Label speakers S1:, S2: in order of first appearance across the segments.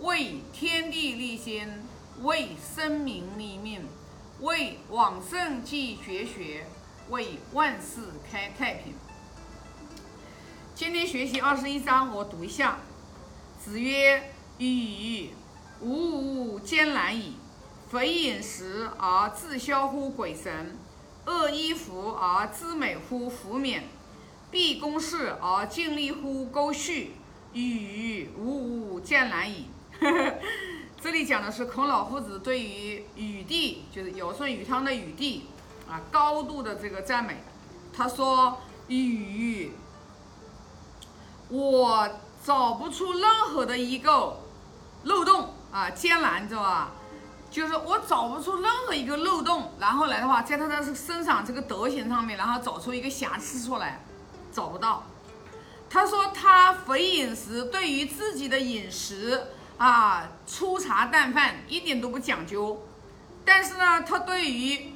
S1: 为天地立心，为生民立命，为往圣继绝学，为万世开太平。今天学习二十一章，我读一下。子曰：“与吾吾艰难矣。肥饮食而自消乎鬼神，恶衣服而自美乎服冕，毕公事而尽力乎沟序。与吾吾艰难矣。” 这里讲的是孔老夫子对于禹帝，就是尧舜禹汤的禹帝啊，高度的这个赞美。他说：“禹。”我找不出任何的一个漏洞啊，艰难，知道吧？就是我找不出任何一个漏洞，然后来的话，在他的身上这个德行上面，然后找出一个瑕疵出来，找不到。他说他肥饮食，对于自己的饮食啊，粗茶淡饭，一点都不讲究。但是呢，他对于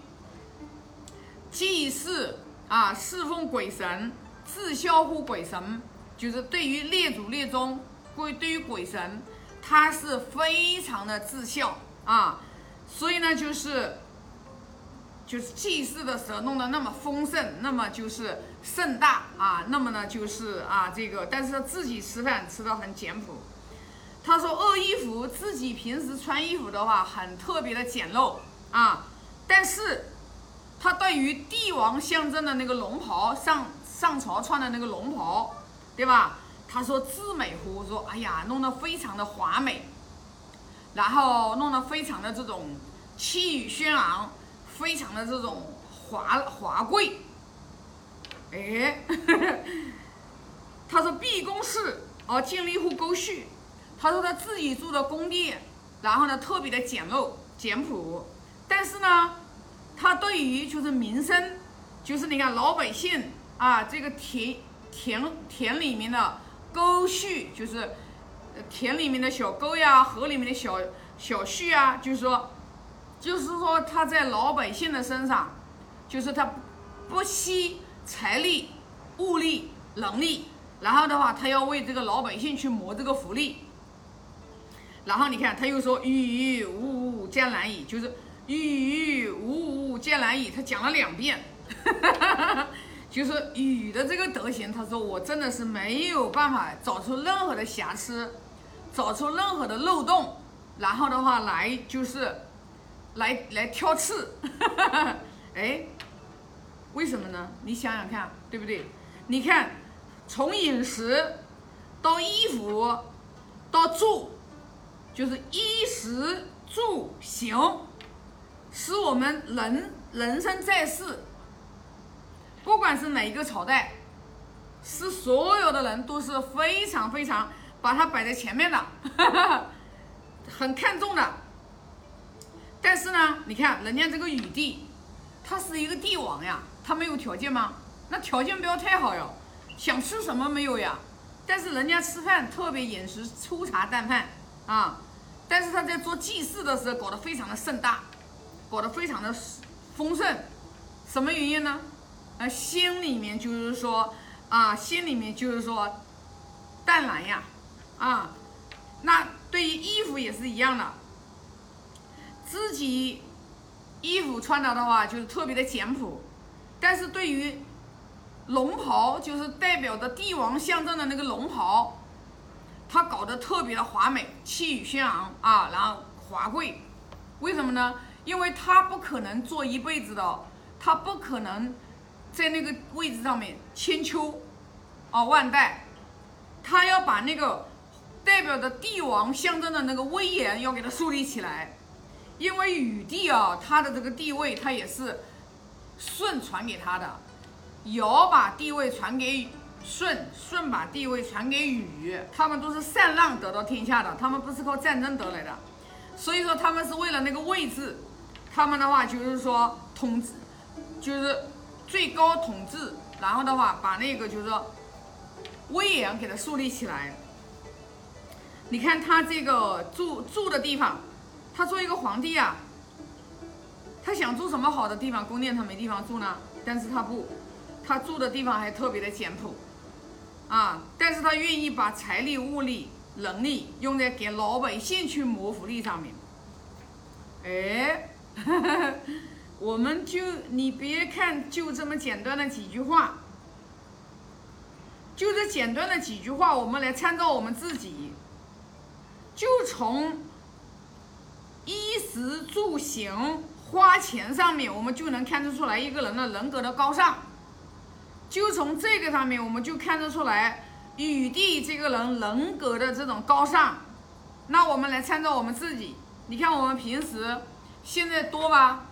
S1: 祭祀啊，侍奉鬼神，自销乎鬼神。就是对于列祖列宗，对对于鬼神，他是非常的自孝啊，所以呢，就是就是祭祀的时候弄得那么丰盛，那么就是盛大啊，那么呢就是啊这个，但是他自己吃饭吃的很简朴。他说，恶衣服自己平时穿衣服的话很特别的简陋啊，但是他对于帝王象征的那个龙袍，上上朝穿的那个龙袍。对吧？他说自美乎？说哎呀，弄得非常的华美，然后弄得非常的这种气宇轩昂，非常的这种华华贵。哎，他说毕公室而建立乎沟序。他说他自己住的工地，然后呢特别的简陋简朴，但是呢，他对于就是民生，就是你看老百姓啊，这个田。田田里面的沟渠，就是田里面的小沟呀，河里面的小小渠啊，就是说，就是说他在老百姓的身上，就是他不惜财力、物力、能力，然后的话，他要为这个老百姓去谋这个福利。然后你看，他又说“与吾吾艰难矣”，就是“与吾吾艰难矣”，他讲了两遍。就是雨的这个德行，他说我真的是没有办法找出任何的瑕疵，找出任何的漏洞，然后的话来就是来来挑刺，哎，为什么呢？你想想看，对不对？你看从饮食到衣服到住，就是衣食住行，使我们人人生在世。不管是哪一个朝代，是所有的人都是非常非常把它摆在前面的，很看重的。但是呢，你看人家这个禹帝，他是一个帝王呀，他没有条件吗？那条件不要太好哟，想吃什么没有呀？但是人家吃饭特别饮食粗茶淡饭啊，但是他在做祭祀的时候搞得非常的盛大，搞得非常的丰盛，什么原因呢？那心里面就是说，啊，心里面就是说，淡然呀，啊，那对于衣服也是一样的，自己衣服穿的的话就是特别的简朴，但是对于龙袍，就是代表着帝王象征的那个龙袍，他搞得特别的华美，气宇轩昂啊，然后华贵，为什么呢？因为他不可能做一辈子的，他不可能。在那个位置上面千秋，啊万代，他要把那个代表着帝王象征的那个威严要给他树立起来，因为禹帝啊，他的这个地位他也是舜传给他的，尧把地位传给舜，舜把地位传给禹，他们都是禅让得到天下的，他们不是靠战争得来的，所以说他们是为了那个位置，他们的话就是说统治，就是。最高统治，然后的话把那个就是说威严给它树立起来。你看他这个住住的地方，他做一个皇帝啊，他想住什么好的地方？宫殿他没地方住呢，但是他不，他住的地方还特别的简朴啊，但是他愿意把财力物力能力用在给老百姓去谋福利上面。哎，我们就你别看就这么简单的几句话，就这简单的几句话，我们来参照我们自己，就从衣食住行花钱上面，我们就能看得出来一个人的人格的高尚。就从这个上面，我们就看得出来雨帝这个人人格的这种高尚。那我们来参照我们自己，你看我们平时现在多吧？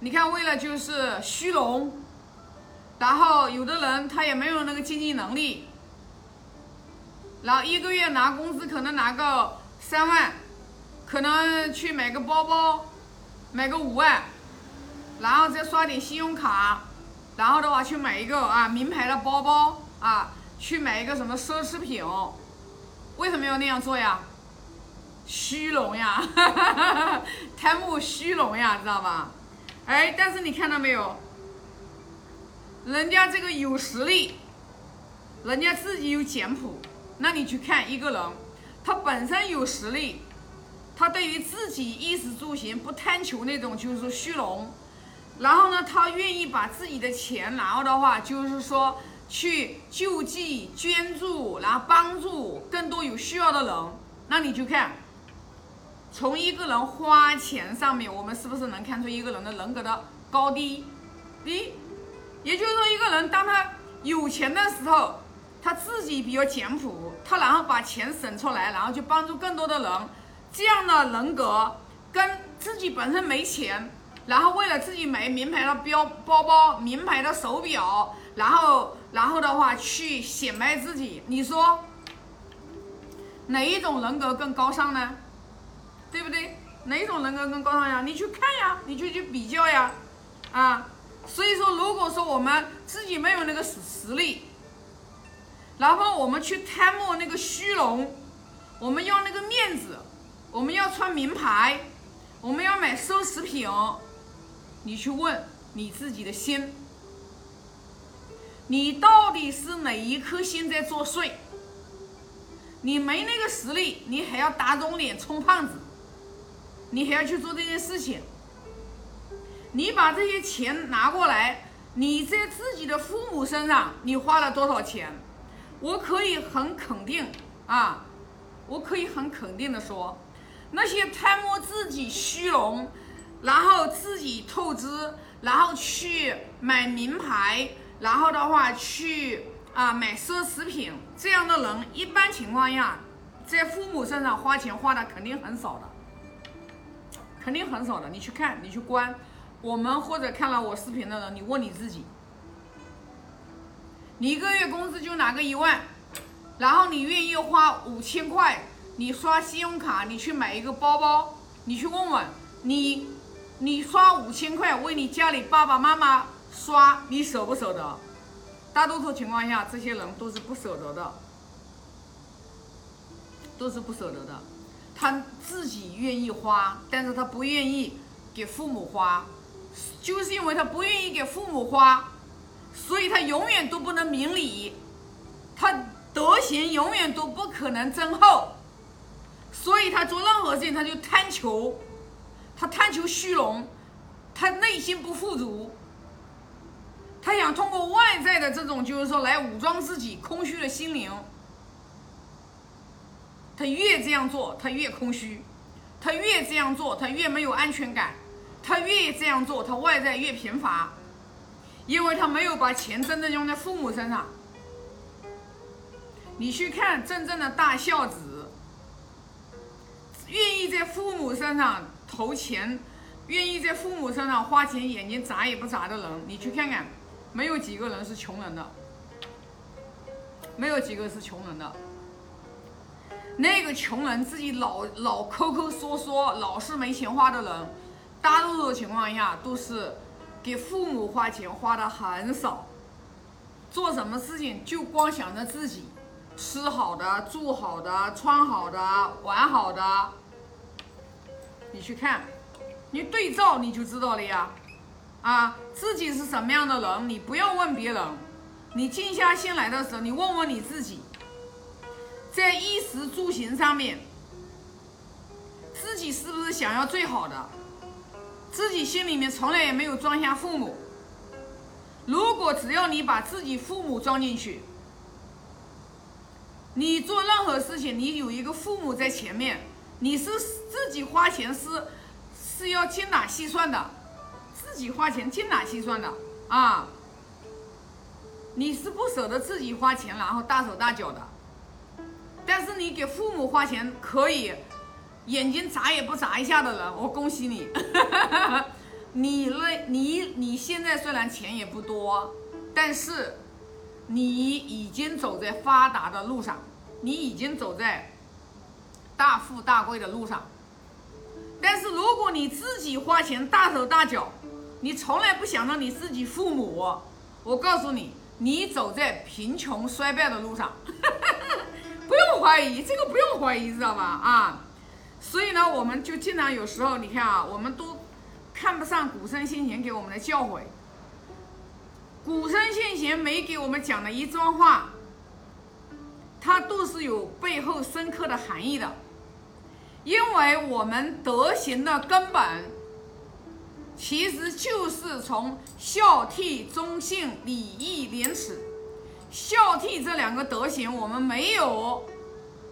S1: 你看为了就是虚荣，然后有的人他也没有那个经济能力，然后一个月拿工资可能拿个三万，可能去买个包包，买个五万，然后再刷点信用卡。然后的话，去买一个啊名牌的包包啊，去买一个什么奢侈品，为什么要那样做呀？虚荣呀，贪慕虚荣呀，知道吧？哎，但是你看到没有？人家这个有实力，人家自己有简朴，那你去看一个人，他本身有实力，他对于自己衣食住行不贪求那种就是说虚荣。然后呢，他愿意把自己的钱，然后的话就是说去救济、捐助，然后帮助更多有需要的人。那你就看，从一个人花钱上面，我们是不是能看出一个人的人格的高低？低，也就是说，一个人当他有钱的时候，他自己比较简朴，他然后把钱省出来，然后去帮助更多的人，这样的人格跟自己本身没钱。然后为了自己买名牌的标包包、名牌的手表，然后然后的话去显摆自己，你说哪一种人格更高尚呢？对不对？哪一种人格更高尚呀？你去看呀，你就去比较呀，啊！所以说，如果说我们自己没有那个实实力，然后我们去贪慕那个虚荣，我们要那个面子，我们要穿名牌，我们要买奢侈品。你去问你自己的心，你到底是哪一颗心在作祟？你没那个实力，你还要打肿脸充胖子，你还要去做这件事情。你把这些钱拿过来，你在自己的父母身上，你花了多少钱？我可以很肯定啊，我可以很肯定的说，那些贪慕自己虚荣。然后自己透支，然后去买名牌，然后的话去啊买奢侈品，这样的人一般情况下，在父母身上花钱花的肯定很少的，肯定很少的。你去看，你去关，我们或者看了我视频的人，你问你自己，你一个月工资就拿个一万，然后你愿意花五千块，你刷信用卡，你去买一个包包，你去问问你。你刷五千块为你家里爸爸妈妈刷，你舍不舍得？大多数情况下，这些人都是不舍得的，都是不舍得的。他自己愿意花，但是他不愿意给父母花，就是因为他不愿意给父母花，所以他永远都不能明理，他德行永远都不可能增厚，所以他做任何事情他就贪求。他贪求虚荣，他内心不富足，他想通过外在的这种，就是说来武装自己空虚的心灵。他越这样做，他越空虚；他越这样做，他越没有安全感；他越这样做，他外在越贫乏，因为他没有把钱真正用在父母身上。你去看真正的大孝子，愿意在父母身上。投钱，愿意在父母身上花钱，眼睛眨也不眨的人，你去看看，没有几个人是穷人的，没有几个是穷人的。那个穷人自己老老抠抠缩缩，老是没钱花的人，大多数情况下都是给父母花钱花的很少，做什么事情就光想着自己，吃好的，住好的，穿好的，玩好的。你去看，你对照你就知道了呀，啊，自己是什么样的人，你不要问别人，你静下心来的时候，你问问你自己，在衣食住行上面，自己是不是想要最好的？自己心里面从来也没有装下父母。如果只要你把自己父母装进去，你做任何事情，你有一个父母在前面，你是自己花钱是是要精打细算的，自己花钱精打细算的啊。你是不舍得自己花钱，然后大手大脚的，但是你给父母花钱可以，眼睛眨也不眨一下的人，我恭喜你。你那，你你现在虽然钱也不多，但是你已经走在发达的路上，你已经走在大富大贵的路上。但是如果你自己花钱大手大脚，你从来不想到你自己父母，我告诉你，你走在贫穷衰败的路上，不用怀疑，这个不用怀疑，知道吧？啊，所以呢，我们就经常有时候，你看啊，我们都。看不上古圣先贤给我们的教诲，古圣先贤没给我们讲的一桩话，它都是有背后深刻的含义的。因为我们德行的根本，其实就是从孝悌忠信礼义廉耻，孝悌这两个德行，我们没有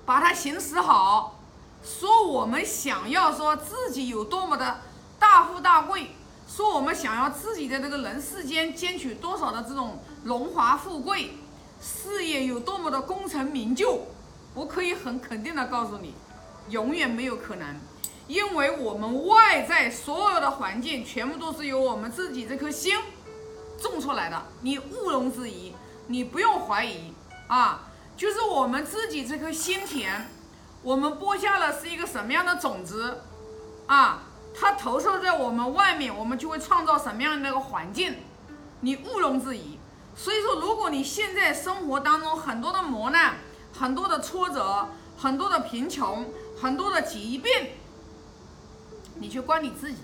S1: 把它行使好，说我们想要说自己有多么的。大富大贵，说我们想要自己在这个人世间兼取多少的这种荣华富贵，事业有多么的功成名就，我可以很肯定的告诉你，永远没有可能，因为我们外在所有的环境全部都是由我们自己这颗心种出来的，你毋庸置疑，你不用怀疑啊，就是我们自己这颗心田，我们播下了是一个什么样的种子啊？它投射在我们外面，我们就会创造什么样的那个环境，你毋庸置疑。所以说，如果你现在生活当中很多的磨难、很多的挫折、很多的贫穷、很多的疾病，你去关你自己，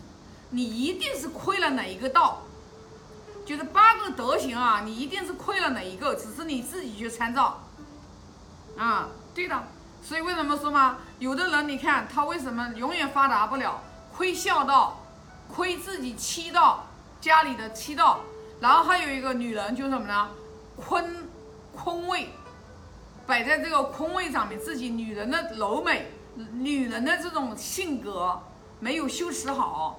S1: 你一定是亏了哪一个道。就是八个德行啊，你一定是亏了哪一个，只是你自己去参照。啊，对的。所以为什么说嘛，有的人你看他为什么永远发达不了？亏孝道，亏自己妻道，家里的妻道，然后还有一个女人，就是什么呢？坤坤位，摆在这个坤位上面，自己女人的柔美，女人的这种性格没有修持好，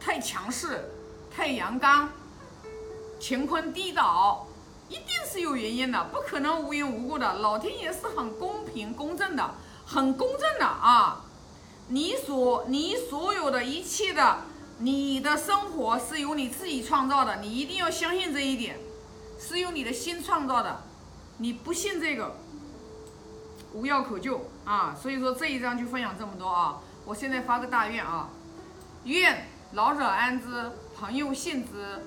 S1: 太强势，太阳刚，乾坤地倒，一定是有原因的，不可能无缘无故的。老天爷是很公平公正的，很公正的啊。你所你所有的一切的，你的生活是由你自己创造的，你一定要相信这一点，是由你的心创造的。你不信这个，无药可救啊！所以说这一章就分享这么多啊！我现在发个大愿啊，愿老者安之，朋友信之。